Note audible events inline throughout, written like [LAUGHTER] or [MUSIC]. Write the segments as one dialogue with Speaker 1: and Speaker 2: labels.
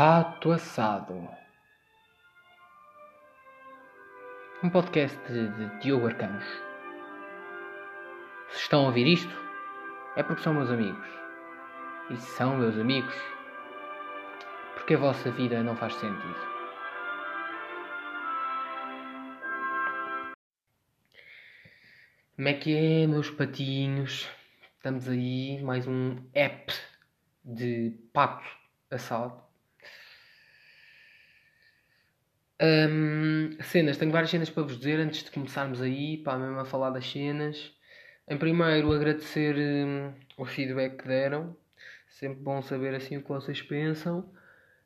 Speaker 1: Pato Assado. Um podcast de, Diogo Arcanos. Se estão a ouvir isto, é porque são meus amigos. E se são meus amigos, porque a vossa vida não faz sentido. Como é que é, meus patinhos? Estamos aí, mais um app de pato assado. Hum, cenas, tenho várias cenas para vos dizer antes de começarmos aí, para mesmo a falar das cenas. Em primeiro, agradecer hum, o feedback que deram. Sempre bom saber assim o que vocês pensam.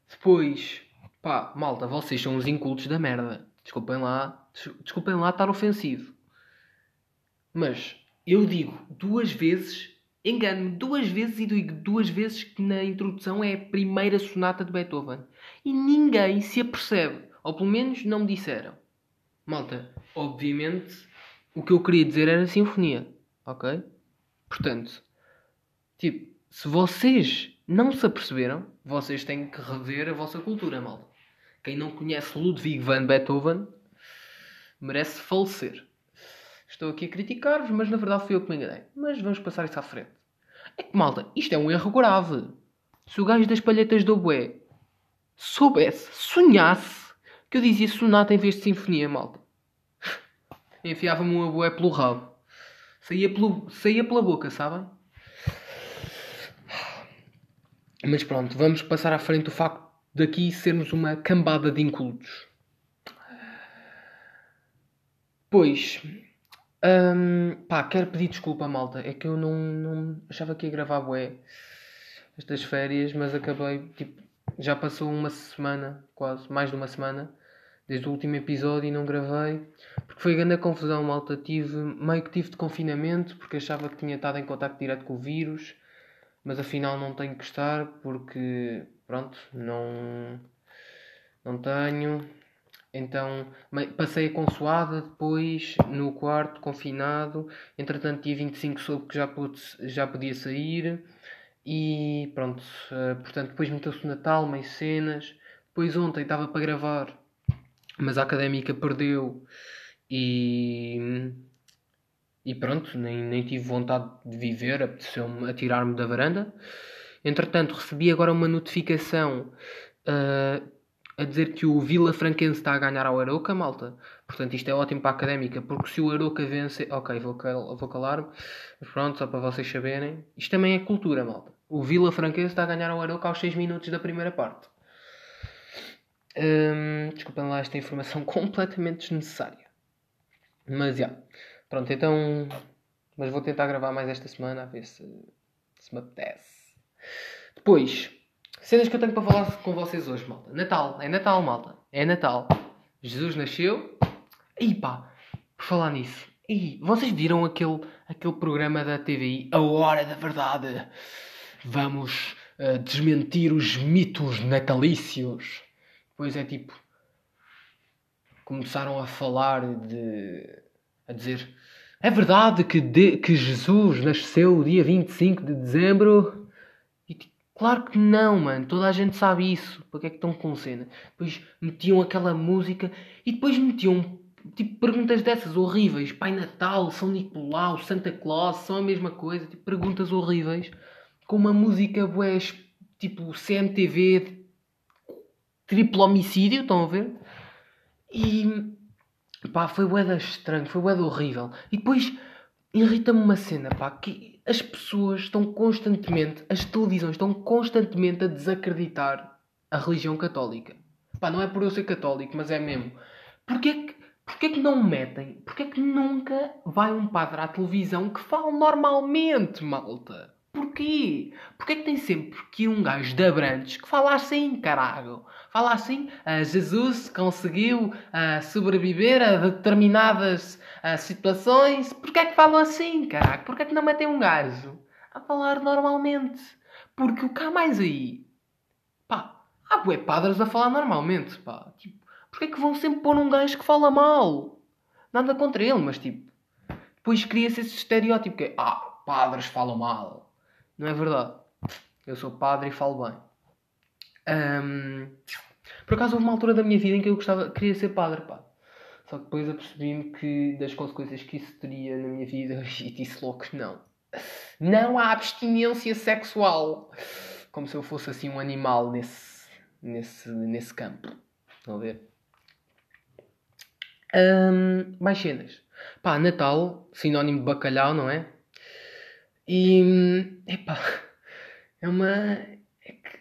Speaker 1: Depois, pá, malta, vocês são os incultos da merda. Desculpem lá, desculpem lá estar ofensivo. Mas eu digo duas vezes, engano-me duas vezes e digo duas vezes que na introdução é a primeira sonata de Beethoven. E ninguém se apercebe. Ou pelo menos não me disseram. Malta, obviamente o que eu queria dizer era sinfonia. Ok? Portanto, tipo, se vocês não se aperceberam, vocês têm que rever a vossa cultura, malta. Quem não conhece Ludwig van Beethoven merece falecer. Estou aqui a criticar-vos, mas na verdade fui eu que me enganei. Mas vamos passar isso à frente. É que, malta, isto é um erro grave. Se o gajo das palhetas do bué soubesse, sonhasse, que eu dizia sonata em vez de sinfonia, malta. Enfiava-me um bué pelo rabo. Saía, pelo, saía pela boca, sabem? Mas pronto, vamos passar à frente o facto daqui sermos uma cambada de incultos. Pois, hum, pá, quero pedir desculpa, malta. É que eu não, não achava que ia gravar bué estas férias, mas acabei, tipo, já passou uma semana, quase, mais de uma semana, desde o último episódio e não gravei. Porque foi grande confusão, malta. Tive, meio que tive de confinamento, porque achava que tinha estado em contato direto com o vírus mas afinal não tenho que estar porque pronto, não, não tenho. Então passei a consoada depois no quarto, confinado. Entretanto, dia 25 soube que já, pude, já podia sair. E pronto, uh, portanto, depois meteu-se o Natal, meio cenas. Depois ontem estava para gravar, mas a académica perdeu. E e pronto, nem, nem tive vontade de viver, apeteceu-me atirar-me da varanda. Entretanto, recebi agora uma notificação uh, a dizer que o Vila Franquense está a ganhar ao Aroca, malta. Portanto, isto é ótimo para a académica, porque se o Aroca vence. Ok, vou, cal vou calar-me. Pronto, só para vocês saberem. Isto também é cultura, malta. O Vila Franquense está a ganhar ao Aroca aos 6 minutos da primeira parte. Um, desculpem lá esta informação [LAUGHS] completamente desnecessária. Mas já. Yeah. Pronto, então. Mas vou tentar gravar mais esta semana, a ver se, se me apetece. Depois, cenas que eu tenho para falar com vocês hoje, malta. Natal, é Natal, malta. É Natal. Jesus nasceu. E pá, por falar nisso. E vocês viram aquele, aquele programa da TVI, A Hora da Verdade? Vamos uh, desmentir os mitos natalícios. Depois é tipo. Começaram a falar de. a dizer é verdade que, de, que Jesus nasceu dia 25 de dezembro? E, claro que não, mano. Toda a gente sabe isso. Para que é que estão com cena? Depois metiam aquela música e depois metiam tipo perguntas dessas horríveis. Pai Natal, São Nicolau, Santa Claus, são a mesma coisa. Tipo perguntas horríveis. Com uma música bué, tipo CMTV, triplo homicídio, estão a ver? E Pá, foi boeda estranho, foi boeda horrível. E depois irrita-me uma cena, pá, que as pessoas estão constantemente, as televisões estão constantemente a desacreditar a religião católica. Pá, não é por eu ser católico, mas é mesmo. Porquê que, porquê que não metem? Porquê que nunca vai um padre à televisão que fala normalmente, malta? Porquê? Porquê que tem sempre que um gajo de Abrantes que fala assim, caralho? Fala assim, uh, Jesus conseguiu uh, sobreviver a determinadas uh, situações. Porquê que falam assim, caralho? Porquê que não metem um gajo a falar normalmente? Porque o que há mais aí? Pá, há bué padres a falar normalmente, pá. Tipo, porquê que vão sempre pôr um gajo que fala mal? Nada contra ele, mas tipo... Depois cria-se esse estereótipo que é... Ah, padres falam mal não é verdade. Eu sou padre e falo bem. Um, por acaso houve uma altura da minha vida em que eu gostava, queria ser padre, pá. Só que depois apercebi-me que das consequências que isso teria na minha vida [LAUGHS] e disse logo que não. Não há abstinência sexual. Como se eu fosse assim um animal nesse, nesse, nesse campo. Estão a ver? Um, mais cenas. Pá, Natal, sinónimo de bacalhau, não é? E. Epá, é uma. É que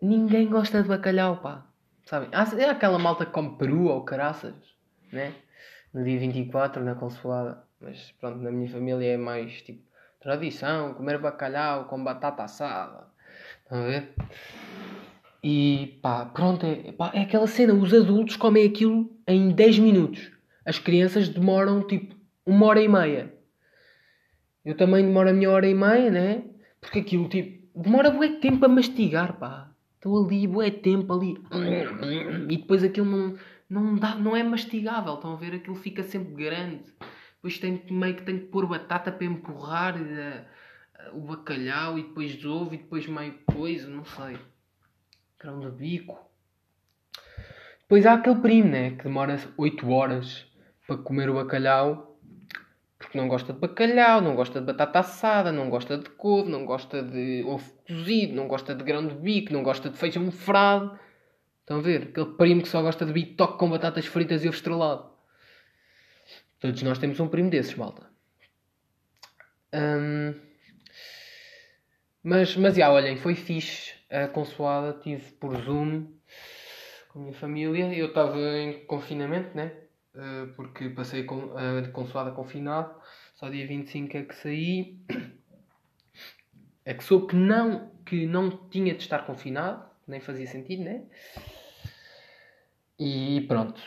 Speaker 1: ninguém gosta de bacalhau, pá. Sabem? É aquela malta que come peru ou caraças, né? No dia 24, na consoada. Mas pronto, na minha família é mais tipo tradição, comer bacalhau com batata assada. Estão a ver? E pá, pronto, é, pá, é aquela cena. Os adultos comem aquilo em 10 minutos. As crianças demoram tipo uma hora e meia. Eu também demoro a minha hora e meia, né? Porque aquilo tipo demora bué tempo a mastigar, pá. Estou ali, bué tempo ali. E depois aquilo não, não, dá, não é mastigável. Estão a ver? Aquilo fica sempre grande. Depois tem, meio que tem que pôr batata para empurrar uh, o bacalhau e depois ovo e depois meio coisa, não sei grão de bico. Depois há aquele primo, né? Que demora 8 horas para comer o bacalhau. Porque não gosta de bacalhau, não gosta de batata assada, não gosta de couve, não gosta de ovo cozido, não gosta de grão de bico, não gosta de feijão frado. Estão a ver? Aquele primo que só gosta de bitoque com batatas fritas e ovo estrelado. Todos nós temos um primo desses, malta. Hum... Mas, mas já, olhem, foi fixe a consoada, tive por Zoom com a minha família. Eu estava em confinamento, né? Uh, porque passei com, uh, de consoada confinado. Só dia 25 é que saí. É que soube que não, que não tinha de estar confinado, nem fazia sentido, né? E pronto.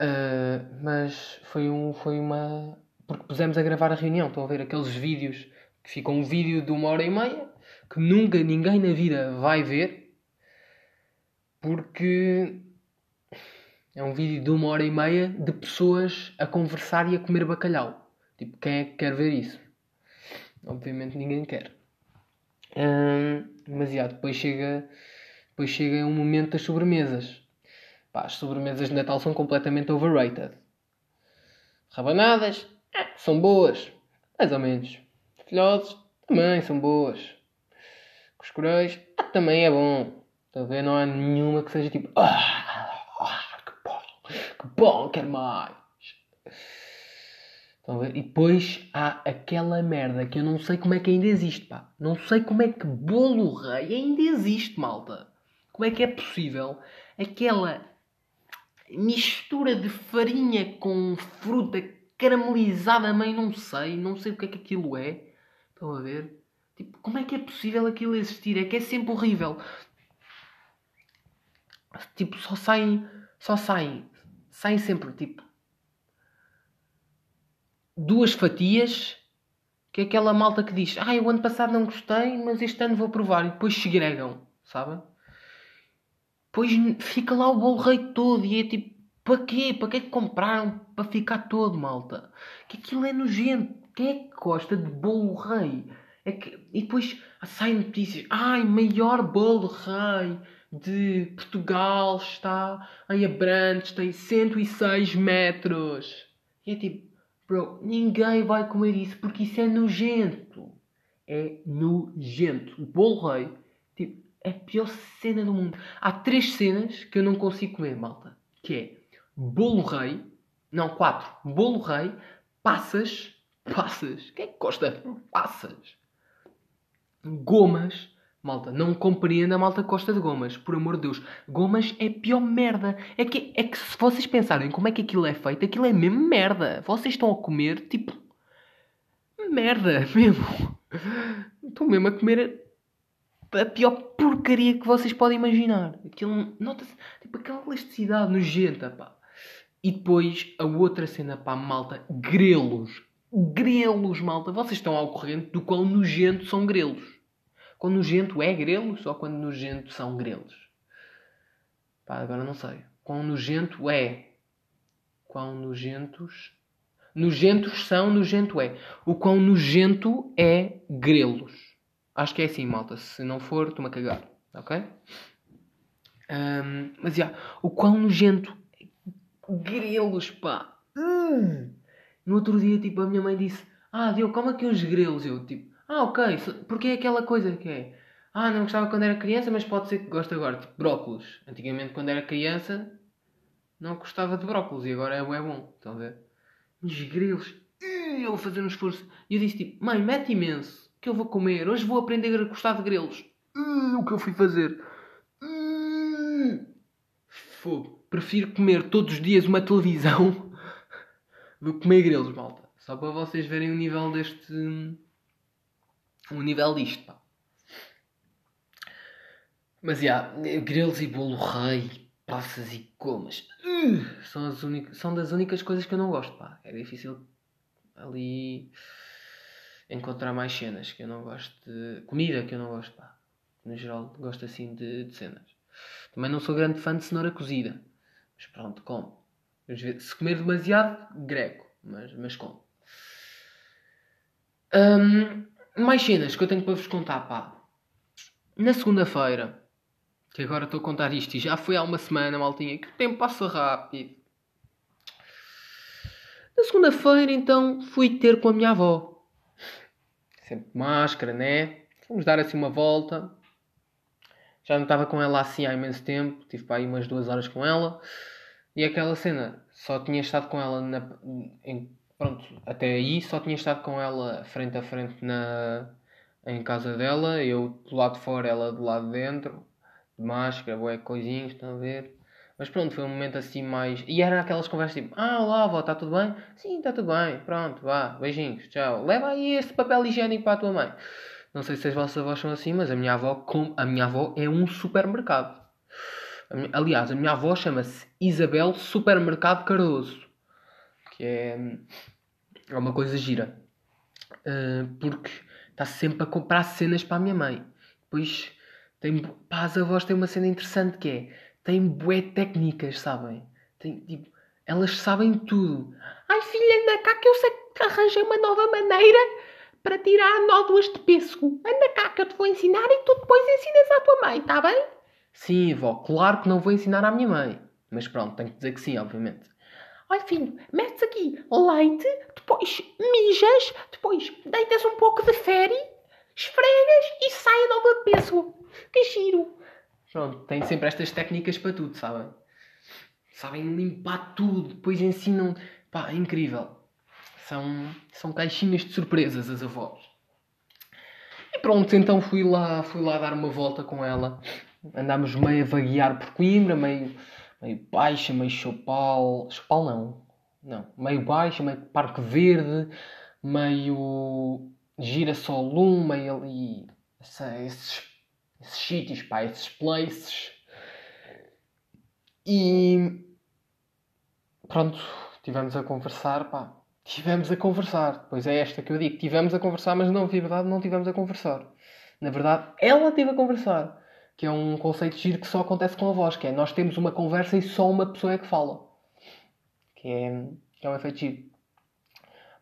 Speaker 1: Uh, mas foi, um, foi uma. Porque pusemos a gravar a reunião, estão a ver aqueles vídeos que ficam um vídeo de uma hora e meia que nunca ninguém na vida vai ver porque é um vídeo de uma hora e meia de pessoas a conversar e a comer bacalhau. Tipo, quem é que quer ver isso? Obviamente ninguém quer. Hum, mas já, depois chega, depois chega um momento das sobremesas. Pá, as sobremesas de Natal são completamente overrated. Rabanadas ah, são boas, mais ou menos. Filhotes também são boas. Cuscureis ah, também é bom. Ver? Não há nenhuma que seja tipo. Ah, que bom, quero mais. A ver? E depois há aquela merda que eu não sei como é que ainda existe, pá. Não sei como é que bolo rei ainda existe, malta. Como é que é possível aquela mistura de farinha com fruta caramelizada, mãe, não sei, não sei o que é que aquilo é. Estão a ver? Tipo, como é que é possível aquilo existir? É que é sempre horrível. Tipo, só saem. Só saem. Saem sempre, tipo. Duas fatias. Que é aquela malta que diz: Ah, o ano passado não gostei, mas este ano vou provar. E depois segregam, sabem? Depois fica lá o bolo rei todo e é tipo: Para quê? Para que é que compraram? Para ficar todo, malta. Que aquilo é nojento. Quem é que gosta de bolo rei? É que, e depois saem notícias. Ai, maior bolo rei de Portugal está em Abrantes, tem 106 metros. E é tipo, bro, ninguém vai comer isso porque isso é nojento. É nojento. O bolo rei, tipo, é a pior cena do mundo. Há três cenas que eu não consigo comer, malta. Que é bolo rei, não, quatro. Bolo rei, passas, passas. Quem é que gosta de passas? Gomas. Malta, não compreenda a malta costa de gomas. Por amor de Deus. Gomas é pior merda. É que, é que se vocês pensarem como é que aquilo é feito, aquilo é mesmo merda. Vocês estão a comer, tipo... Merda, [LAUGHS] mesmo. Estão mesmo a comer a pior porcaria que vocês podem imaginar. Aquilo, nota-se, tipo, aquela elasticidade nojenta, pá. E depois, a outra cena, pá, malta, grelos. Grelos, malta. Vocês estão ao corrente do quão nojento são grelos. Quando nojento é grelos ou quando nojento são grelos? Pá, agora não sei. Quão nojento é? Quão nojentos... Nojentos são, nojento é. O quão nojento é grelos. Acho que é assim, malta. Se não for, estou-me a cagar. Ok? Um, mas já, o quão nojento. Grelos, pá. Hum. No outro dia, tipo, a minha mãe disse: Ah, Diogo, como aqui uns grelos? Eu, tipo, ah, ok, porque é aquela coisa que é. Ah, não gostava quando era criança, mas pode ser que goste agora. Tipo, brócolis. Antigamente, quando era criança, não gostava de brócolis e agora é, é bom. Estão a ver? Uns grelos. Eu vou fazer um esforço. E eu disse tipo, mãe, mete imenso. Que eu vou comer. Hoje vou aprender a gostar de grelos. O que eu fui fazer? Fogo. Prefiro comer todos os dias uma televisão [LAUGHS] do que comer grelos, malta. Só para vocês verem o nível deste. O nível disto, pá. Mas, já, yeah, grelos e bolo rei, passas e comas. Uh, são, as são das únicas coisas que eu não gosto, pá. É difícil ali encontrar mais cenas que eu não gosto de... Comida que eu não gosto, pá. No geral, gosto assim de, de cenas. Também não sou grande fã de cenoura cozida. Mas pronto, como. Se comer demasiado, grego. Mas, mas como. Um, mais cenas que eu tenho para vos contar, pá. Na segunda-feira, que agora estou a contar isto e já foi há uma semana, maltinha, que o tempo passa rápido. Na segunda-feira, então, fui ter com a minha avó. Sempre máscara, né? Fomos dar assim uma volta. Já não estava com ela assim há imenso tempo. Tive para aí umas duas horas com ela. E aquela cena, só tinha estado com ela na, em, pronto, até aí só tinha estado com ela frente a frente na, em casa dela, eu do lado de fora, ela do lado de dentro de máscara, bué coisinhas, estão a ver? Mas pronto, foi um momento assim mais. E era aquelas conversas tipo: Ah, olá, avó, está tudo bem? Sim, está tudo bem, pronto, vá, beijinhos, tchau. Leva aí esse papel higiênico para a tua mãe. Não sei se as vossas avós são assim, mas a minha avó, com... a minha avó é um supermercado. Aliás, a minha avó chama-se Isabel Supermercado Cardoso, que é, é uma coisa gira. Uh, porque está sempre a comprar cenas para a minha mãe. Depois tem, pá, as avós têm uma cena interessante que é têm bué técnicas, sabem? Tem, tipo, elas sabem tudo. Ai filha, anda cá que eu sei que arranjei uma nova maneira para tirar nódoas de pêssego. Anda cá que eu te vou ensinar e tu depois ensinas à tua mãe, está bem? Sim, avó, claro que não vou ensinar à minha mãe. Mas pronto, tenho que dizer que sim, obviamente. Ai filho, metes aqui leite, depois mijas, depois deitas um pouco de féri, esfregas e sai a nova pêssego. Que giro! Pronto, tem sempre estas técnicas para tudo, sabem? Sabem limpar tudo, depois ensinam. Pá, é incrível. São, são caixinhas de surpresas as avós. E pronto, então fui lá, fui lá dar uma volta com ela. Andámos meio a vaguear por Coimbra, meio, meio baixa, meio Chopal. Chopal não. Não. Meio baixa, meio Parque Verde, meio Girassol 1, meio ali. Esses esses sítios, pá, esses places. E pronto, tivemos a conversar, pá. Tivemos a conversar. Pois é esta que eu digo. Tivemos a conversar, mas não, na verdade, não tivemos a conversar. Na verdade, ela teve a conversar. Que é um conceito giro que só acontece com a voz. Que é nós temos uma conversa e só uma pessoa é que fala. Que é, que é um efeito giro.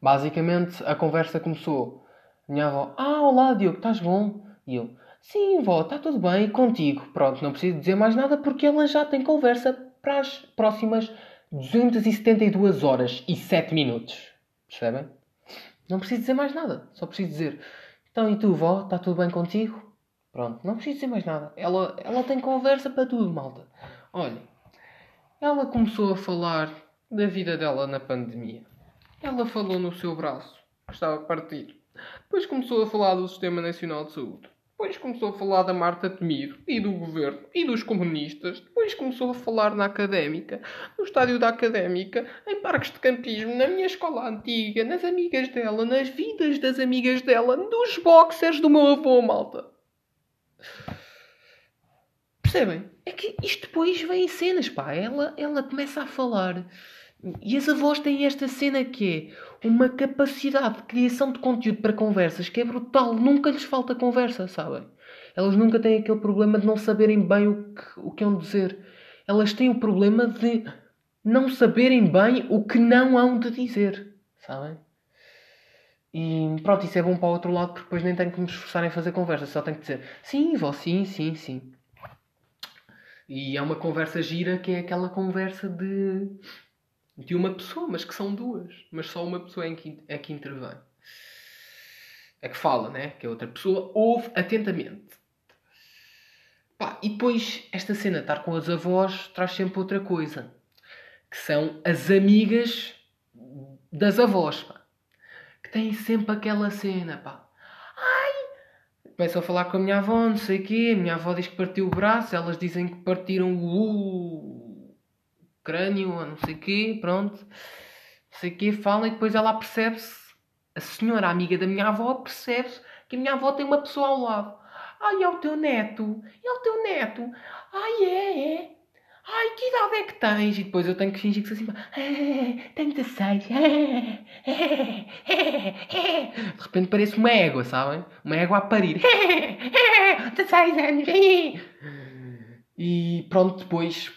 Speaker 1: Basicamente, a conversa começou. Minha avó, ah, olá, Diogo, estás bom? E eu, Sim, vó, está tudo bem e contigo. Pronto, não preciso dizer mais nada porque ela já tem conversa para as próximas 272 horas e 7 minutos. Percebem? Não preciso dizer mais nada. Só preciso dizer: Então, e tu, vó, está tudo bem contigo? Pronto, não preciso dizer mais nada. Ela, ela tem conversa para tudo, malta. Olha, ela começou a falar da vida dela na pandemia. Ela falou no seu braço, que estava a partir. Depois começou a falar do Sistema Nacional de Saúde. Depois começou a falar da Marta Temido e do governo e dos comunistas. Depois começou a falar na académica, no estádio da académica, em parques de campismo, na minha escola antiga, nas amigas dela, nas vidas das amigas dela, dos boxers do meu avô, malta. Percebem? É que isto depois vem em cenas, pá. Ela, ela começa a falar e as avós têm esta cena que é uma capacidade de criação de conteúdo para conversas que é brutal. Nunca lhes falta conversa, sabem? Elas nunca têm aquele problema de não saberem bem o que, o que hão de dizer. Elas têm o problema de não saberem bem o que não hão de dizer, sabem? E pronto, isso é bom para o outro lado porque depois nem tenho que me esforçar em fazer conversa. Só tenho que dizer sim, vó, sim, sim, sim. E é uma conversa gira que é aquela conversa de, de uma pessoa, mas que são duas. Mas só uma pessoa é que, é que intervém. É que fala, né? Que a outra pessoa ouve atentamente. Pá, e depois, esta cena, estar com as avós, traz sempre outra coisa. Que são as amigas das avós, pá. Que têm sempre aquela cena, pá. Ai! Começam a falar com a minha avó, não sei o quê. A minha avó diz que partiu o braço. Elas dizem que partiram o crânio, ou não sei o quê. Pronto. Não sei o quê. Falam e depois ela percebe-se. A senhora amiga da minha avó percebe-se que a minha avó tem uma pessoa ao lado. Ai, é o teu neto. É o teu neto. Ai, é, é. Ai, que idade é que tens? E depois eu tenho que fingir que sou assim. Tenho 16. Ah, De repente parece uma égua, sabem? Uma égua a parir. 16 anos. E pronto, depois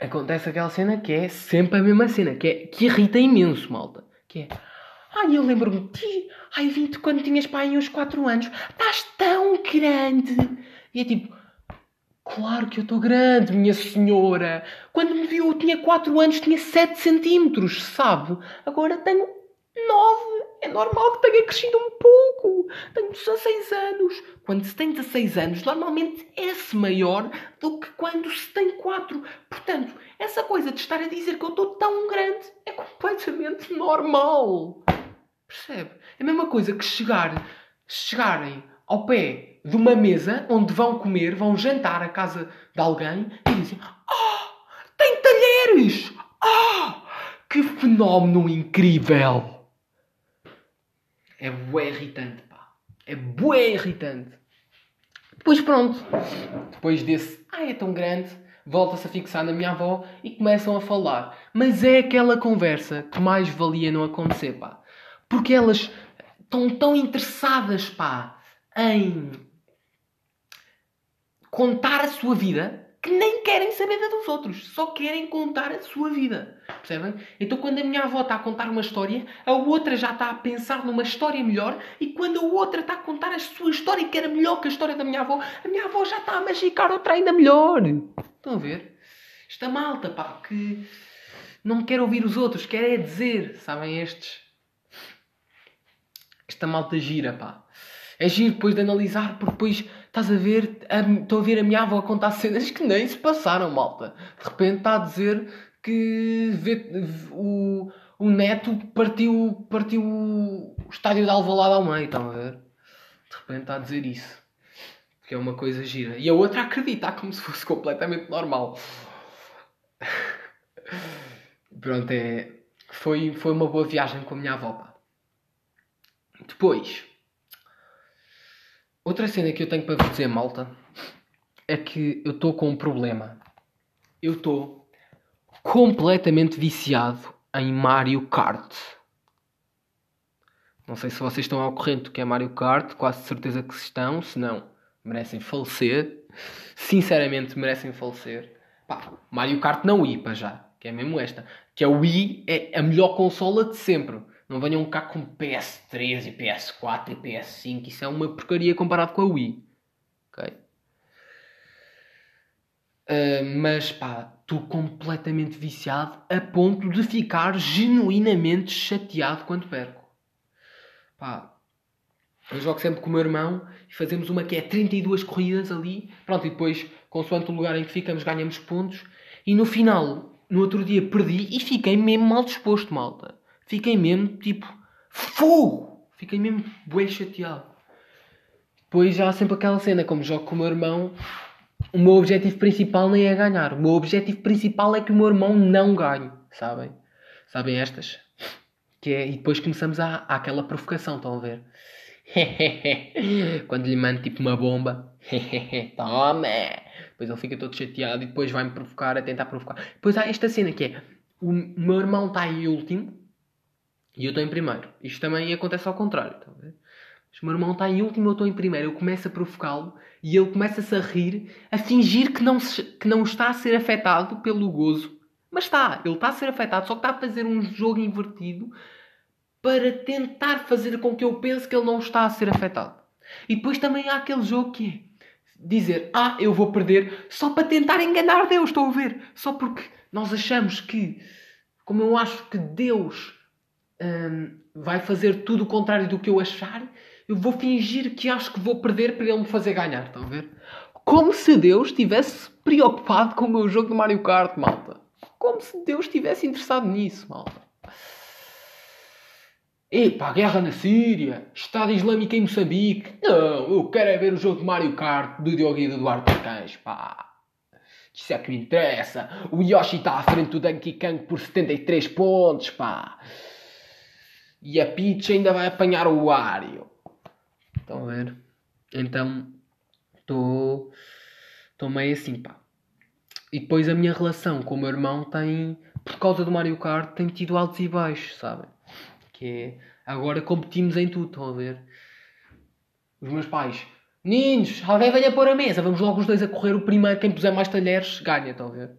Speaker 1: acontece aquela cena que é sempre a mesma cena, que, é, que irrita imenso, malta. Que é. Ai, eu lembro-me de ti. Ai, vim-te quando tinhas pai uns 4 anos. Estás tão grande. E é tipo, claro que eu estou grande, minha senhora. Quando me viu, eu tinha 4 anos, tinha 7 centímetros, sabe? Agora tenho 9. É normal que tenha crescido um pouco. Tenho 16 anos. Quando se tem 16 anos, normalmente é-se maior do que quando se tem 4. Portanto, essa coisa de estar a dizer que eu estou tão grande é completamente normal. Percebe? É a mesma coisa que chegar, chegarem ao pé de uma mesa onde vão comer, vão jantar à casa de alguém e dizem: Ah, tem talheres! Ah, que fenómeno incrível! É bué irritante, pá. É bué irritante. Depois pronto. Depois desse, ah, é tão grande, volta-se a fixar na minha avó e começam a falar. Mas é aquela conversa que mais valia não acontecer, pá. Porque elas estão tão interessadas, pá, em contar a sua vida que nem querem saber da dos outros, só querem contar a sua vida. Percebem? Então, quando a minha avó está a contar uma história, a outra já está a pensar numa história melhor, e quando a outra está a contar a sua história, que era melhor que a história da minha avó, a minha avó já está a magicar outra ainda melhor. Estão a ver? Esta malta, pá, que não quer ouvir os outros, quer é dizer, sabem estes? Esta malta gira, pá. É giro depois de analisar, porque depois estás a ver, estou a ver a minha avó contar cenas que nem se passaram, malta. De repente está a dizer que vê, o, o neto partiu, partiu o estádio de Alvalade ao meio, estão a ver? De repente está a dizer isso. Que é uma coisa gira. E a outra acredita como se fosse completamente normal. [LAUGHS] Pronto, é... Foi, foi uma boa viagem com a minha avó, pá. Depois Outra cena que eu tenho para vos dizer, malta, é que eu estou com um problema. Eu estou completamente viciado em Mario Kart. Não sei se vocês estão ao corrente do que é Mario Kart, quase certeza que estão, se não, merecem falecer. Sinceramente, merecem falecer. Pá, Mario Kart não Wii, para já, que é mesmo esta. Que a Wii é a melhor consola de sempre. Não venham cá com PS3 e PS4 e PS5. Isso é uma porcaria comparado com a Wii. Ok? Uh, mas pá, estou completamente viciado a ponto de ficar genuinamente chateado quando perco. Pá, eu jogo sempre com o meu irmão e fazemos uma que é 32 corridas ali. Pronto, e depois, consoante o lugar em que ficamos, ganhamos pontos. E no final, no outro dia, perdi e fiquei mesmo mal disposto, malta. Fiquei mesmo tipo fogo! Fiquei mesmo bué chateado. Depois já há sempre aquela cena, como jogo com o meu irmão, o meu objetivo principal nem é ganhar. O meu objetivo principal é que o meu irmão não ganhe. Sabem? Sabem estas? Que é, e depois começamos a, a aquela provocação, estão a ver? [LAUGHS] Quando lhe mando tipo uma bomba, [LAUGHS] toma! Depois ele fica todo chateado e depois vai-me provocar, a tentar provocar. Depois há esta cena que é: o meu irmão está em último e eu estou em primeiro. Isto também acontece ao contrário. Tá Mas o meu irmão está em último, eu estou em primeiro. Eu começo a provocá-lo e ele começa-se a rir, a fingir que não, se, que não está a ser afetado pelo gozo. Mas está, ele está a ser afetado, só que está a fazer um jogo invertido para tentar fazer com que eu pense que ele não está a ser afetado. E depois também há aquele jogo que é dizer, ah, eu vou perder, só para tentar enganar Deus, estou a ver? Só porque nós achamos que, como eu acho que Deus hum, vai fazer tudo o contrário do que eu achar, eu vou fingir que acho que vou perder para ele me fazer ganhar, estão a ver? Como se Deus estivesse preocupado com o meu jogo de Mario Kart, malta. Como se Deus estivesse interessado nisso, malta. Epá, guerra na Síria, Estado Islâmico em Moçambique. Não, eu quero é ver o jogo de Mario Kart do Diogo e do Duarte Arcanjo, pá. Isso é que me interessa. O Yoshi está à frente do Donkey Kong por 73 pontos, pá. E a Peach ainda vai apanhar o Wario. Estão a ver? Então, estou... Estou meio assim, pá. E depois a minha relação com o meu irmão tem... Por causa do Mario Kart, tem tido altos e baixos, sabem? Que é, agora competimos em tudo, estão a ver? Os meus pais, meninos, alguém venha pôr a mesa, vamos logo os dois a correr. O primeiro, quem puser mais talheres, ganha, estão a ver?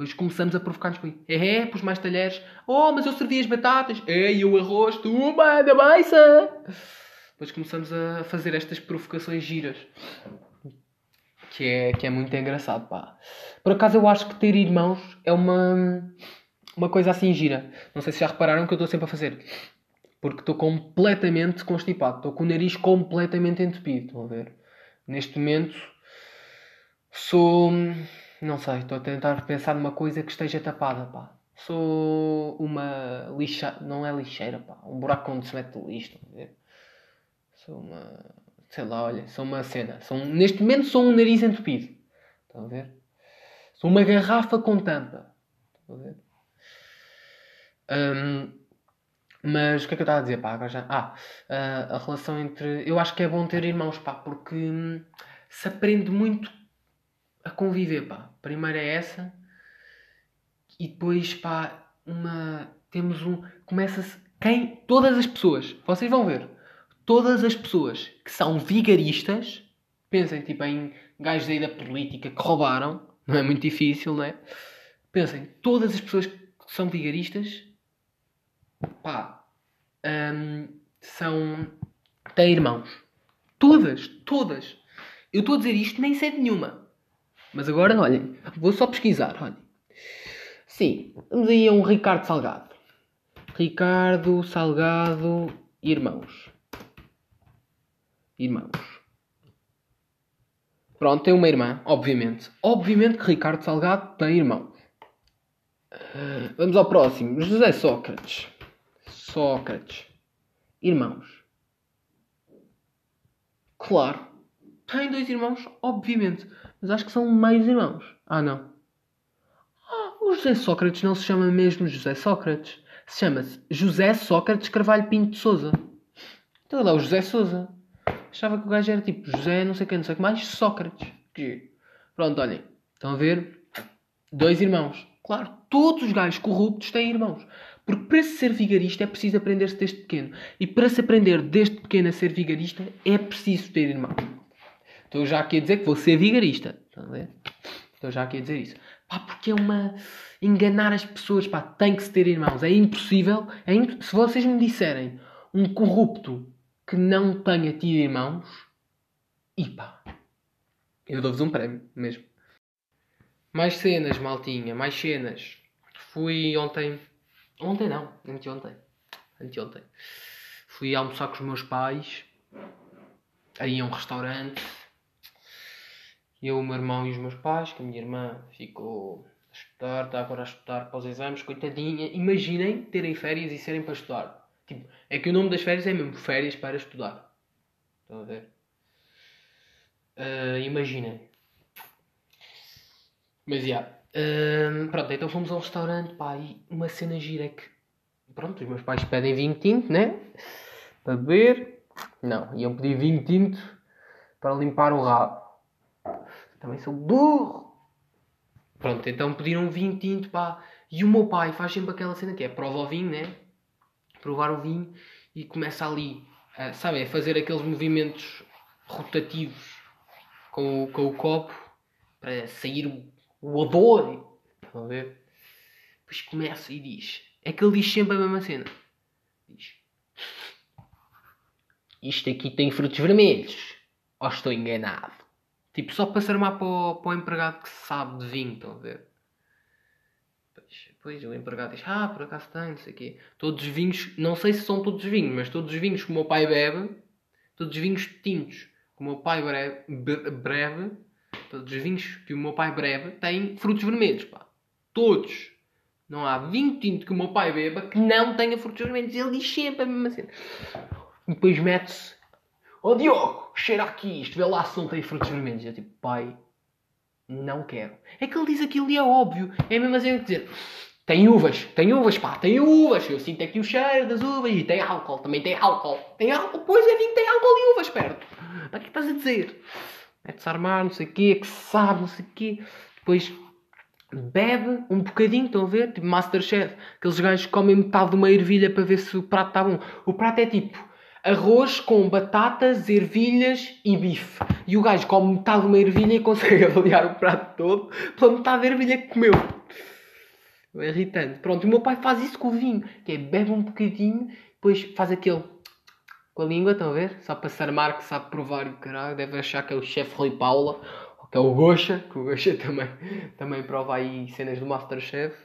Speaker 1: Depois começamos a provocar-nos com isso. É, é, pus mais talheres. Oh, mas eu servi as batatas. É, e o arroz, tu manda beça. Depois começamos a fazer estas provocações giras. Que é, que é muito engraçado, pá. Por acaso eu acho que ter irmãos é uma uma coisa assim gira. Não sei se já repararam que eu estou sempre a fazer. Porque estou completamente constipado. Estou com o nariz completamente entupido. Estão a ver? Neste momento sou. Não sei, estou a tentar pensar numa coisa que esteja tapada, pá. Sou uma lixa. Não é lixeira, pá. Um buraco onde se mete lixo. Estão a ver? Sou uma. Sei lá, olha. Sou uma cena. Sou... Neste momento sou um nariz entupido. Estão a ver? Sou uma garrafa com tampa. Estão a ver? Um, mas o que é que eu estava a dizer, pá? Agora já... Ah, a, a relação entre. Eu acho que é bom ter irmãos, pá, porque hum, se aprende muito a conviver, pá. Primeiro é essa, e depois, pá, uma. Temos um. Começa-se. Quem? Todas as pessoas, vocês vão ver, todas as pessoas que são vigaristas, pensem tipo em gajos aí da política que roubaram, não é muito difícil, não é? Pensem, todas as pessoas que são vigaristas pá, um, são. têm irmãos. Todas, todas. Eu estou a dizer isto, nem sei de nenhuma. Mas agora, olhem, vou só pesquisar, olhem. Sim, vamos aí a um Ricardo Salgado. Ricardo Salgado, irmãos. Irmãos. Pronto, tem uma irmã, obviamente. Obviamente que Ricardo Salgado tem irmãos. Vamos ao próximo. José Sócrates. Sócrates. Irmãos. Claro. Tem dois irmãos, obviamente. Mas acho que são meios irmãos. Ah, não. Ah, o José Sócrates não se chama mesmo José Sócrates. Se chama-se José Sócrates Carvalho Pinto de Souza. Então lá, o José Souza. Achava que o gajo era tipo José, não sei quem, não sei o que mais, Sócrates. Que... Pronto, olhem. Estão a ver? Dois irmãos. Claro, todos os gajos corruptos têm irmãos. Porque para se ser vigarista é preciso aprender-se desde pequeno. E para se aprender desde pequeno a ser vigarista é preciso ter irmãos. Estou já aqui a dizer que vou ser vigarista. Estou já aqui a dizer isso. Pá, porque é uma. enganar as pessoas. Pá, tem que se ter irmãos. É impossível. É imp... Se vocês me disserem um corrupto que não tenha tido irmãos, e pá, eu dou-vos um prémio mesmo. Mais cenas, maltinha, mais cenas. Fui ontem Ontem não, anteontem. Anteontem. Fui almoçar com os meus pais. Aí a um restaurante. Eu, o meu irmão e os meus pais, que a minha irmã ficou a estudar, está agora a estudar para os exames, coitadinha. Imaginem terem férias e serem para estudar. Tipo, é que o nome das férias é mesmo férias para estudar. Estão a ver? Uh, imaginem. Mas, já. Yeah, pronto, então fomos ao restaurante, pá, e uma cena gira que, pronto, os meus pais pedem vinho tinto, né? Para beber. Não, iam pedir vinho tinto para limpar o rabo. Também sou burro. Pronto, então pediram vinho tinto, pá. E o meu pai faz sempre aquela cena que é prova o vinho, né? Provar o vinho e começa ali, a, sabe, a fazer aqueles movimentos rotativos com, com o copo para sair o o odor. Estão a ver? Depois começa e diz. É que ele diz sempre a mesma cena. Diz. Isto aqui tem frutos vermelhos. Ou estou enganado? Tipo, só para se armar para o, para o empregado que sabe de vinho, estão a ver? Pois, pois o empregado diz, ah, por acaso tem, não sei o quê. Todos os vinhos, não sei se são todos os vinhos, mas todos os vinhos que o meu pai bebe, todos os vinhos tintos que o meu pai breve, breve todos os vinhos que o meu pai breve, têm frutos vermelhos, pá. Todos. Não há vinho tinto que o meu pai beba que não tenha frutos vermelhos. Ele diz sempre a mesma cena. E depois mete-se Ó oh, Diogo, cheira aqui isto, vê lá se não tem frutos vermelhos. Eu tipo, pai, não quero. É que ele diz aquilo e é óbvio. É mesmo assim dizer, tem uvas, tem uvas, pá, tem uvas. Eu sinto aqui o cheiro das uvas e tem álcool, também tem álcool. Tem álcool, pois é, vinho, tem álcool e uvas perto. Para que estás a dizer? Mete-se a armar, não sei o quê, que sabe, não sei o quê. Depois bebe um bocadinho, estão a ver? Tipo Masterchef. Aqueles gajos comem metade de uma ervilha para ver se o prato está bom. O prato é tipo arroz com batatas, ervilhas e bife. E o gajo come metade de uma ervilha e consegue [LAUGHS] avaliar o prato todo pela metade da ervilha que comeu. É irritante. Pronto, o meu pai faz isso com o vinho, que é bebe um bocadinho, depois faz aquele com a língua, estão a ver? Só para se armar que sabe provar e caralho, deve achar que é o chefe Rui Paula, ou que é o Gocha, que o Gocha [LAUGHS] também, também prova aí cenas do Masterchef.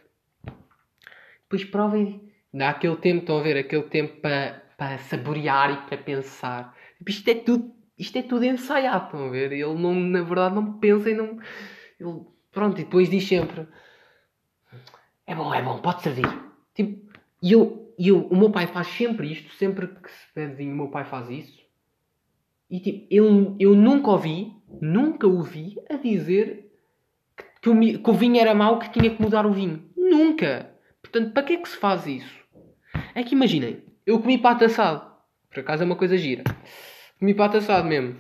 Speaker 1: Depois prova e dá aquele tempo, estão a ver? Aquele tempo para para saborear e para pensar. Tipo, isto é tudo, isto é tudo ensaiado, estão a ver? Ele não, na verdade não pensa e não. Ele, pronto, e depois diz sempre: É bom, é bom, pode servir. Tipo, e eu, eu, o meu pai faz sempre isto, sempre que se pede o meu pai faz isso. E tipo, eu, eu nunca ouvi, nunca ouvi a dizer que, que, o, que o vinho era mau, que tinha que mudar o vinho. Nunca! Portanto, para que é que se faz isso? É que imaginem, eu comi pato assado. Por acaso é uma coisa gira. Comi pato assado mesmo.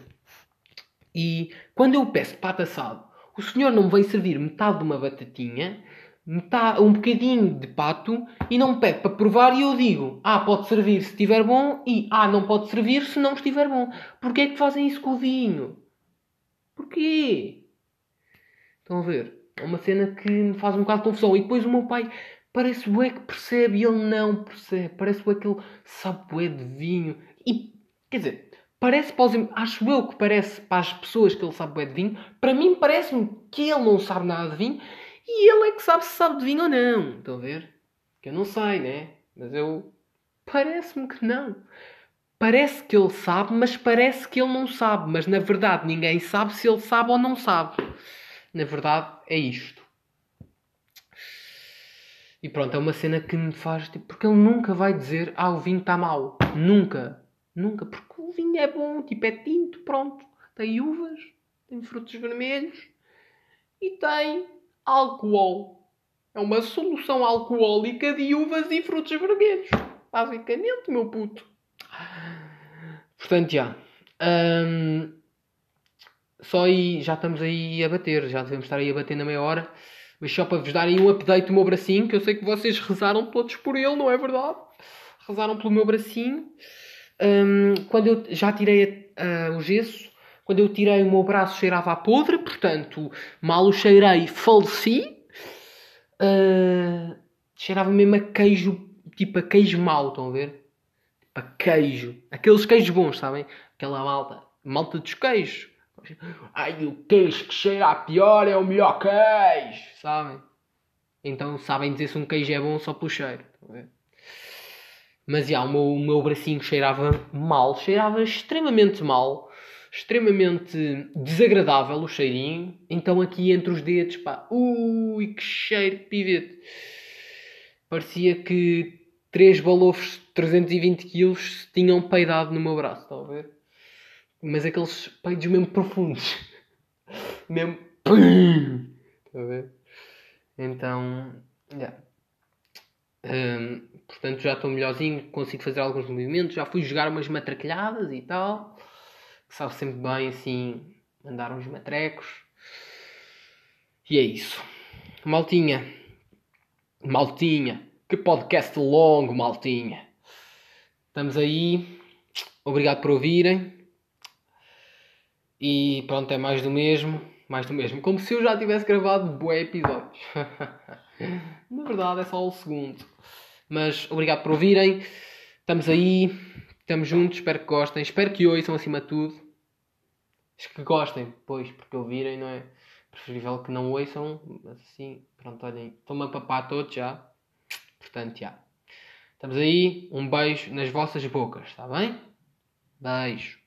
Speaker 1: E quando eu peço pato assado, o senhor não me vem servir metade de uma batatinha, metade, um bocadinho de pato e não me pede para provar e eu digo, ah, pode servir se estiver bom e ah, não pode servir se não estiver bom. Porquê é que fazem isso com o vinho? Porquê? Estão a ver? É uma cena que me faz um bocado de confusão. E depois o meu pai Parece o que percebe e ele não percebe. Parece o que ele sabe bué de vinho. E, quer dizer, parece para os, acho eu que parece para as pessoas que ele sabe bué de vinho. Para mim parece-me que ele não sabe nada de vinho. E ele é que sabe se sabe de vinho ou não. Estão a ver? Que eu não sei, né? Mas eu... Parece-me que não. Parece que ele sabe, mas parece que ele não sabe. Mas na verdade ninguém sabe se ele sabe ou não sabe. Na verdade é isto. E pronto, é uma cena que me faz tipo. Porque ele nunca vai dizer, ah, o vinho está mau. Nunca. Nunca. Porque o vinho é bom, tipo, é tinto, pronto. Tem uvas, tem frutos vermelhos e tem álcool. É uma solução alcoólica de uvas e frutos vermelhos. Basicamente, meu puto. Portanto, já. Hum, só aí, já estamos aí a bater. Já devemos estar aí a bater na meia hora. Mas só para vos darem um update do meu bracinho, que eu sei que vocês rezaram todos por ele, não é verdade? Rezaram pelo meu bracinho. Um, quando eu já tirei uh, o gesso, quando eu tirei o meu braço cheirava a podre, portanto, mal o cheirei, faleci. Uh, cheirava mesmo a queijo, tipo a queijo mau, estão a ver? Tipo a queijo. Aqueles queijos bons, sabem? Aquela malta, malta dos queijos. Ai, o queijo que cheira a pior é o melhor queijo, sabem? Então sabem dizer se um queijo é bom só pelo cheiro. Mas já, o, meu, o meu bracinho cheirava mal, cheirava extremamente mal, extremamente desagradável o cheirinho. Então aqui entre os dedos, pá, ui, que cheiro de pivete. Parecia que três balofos de 320 kg tinham peidado no meu braço, estão a ver? Mas aqueles peidos mesmo profundos. [LAUGHS] mesmo. Está a ver? Então. Yeah. Um, portanto, já estou melhorzinho, consigo fazer alguns movimentos. Já fui jogar umas matraquilhadas e tal. Que sabe sempre bem assim, andar uns matrecos. E é isso. Maltinha. Maltinha. Que podcast longo, Maltinha. Estamos aí. Obrigado por ouvirem. E pronto, é mais do mesmo. Mais do mesmo. Como se eu já tivesse gravado bué episódios. [LAUGHS] Na verdade é só o segundo. Mas obrigado por ouvirem. Estamos aí. Estamos juntos. Espero que gostem. Espero que ouçam acima de tudo. Que gostem, pois, porque ouvirem, não é? Preferível que não ouçam, mas assim, pronto, olhem, estou-me a papar todos já. Portanto, já. Estamos aí, um beijo nas vossas bocas, está bem? Beijo.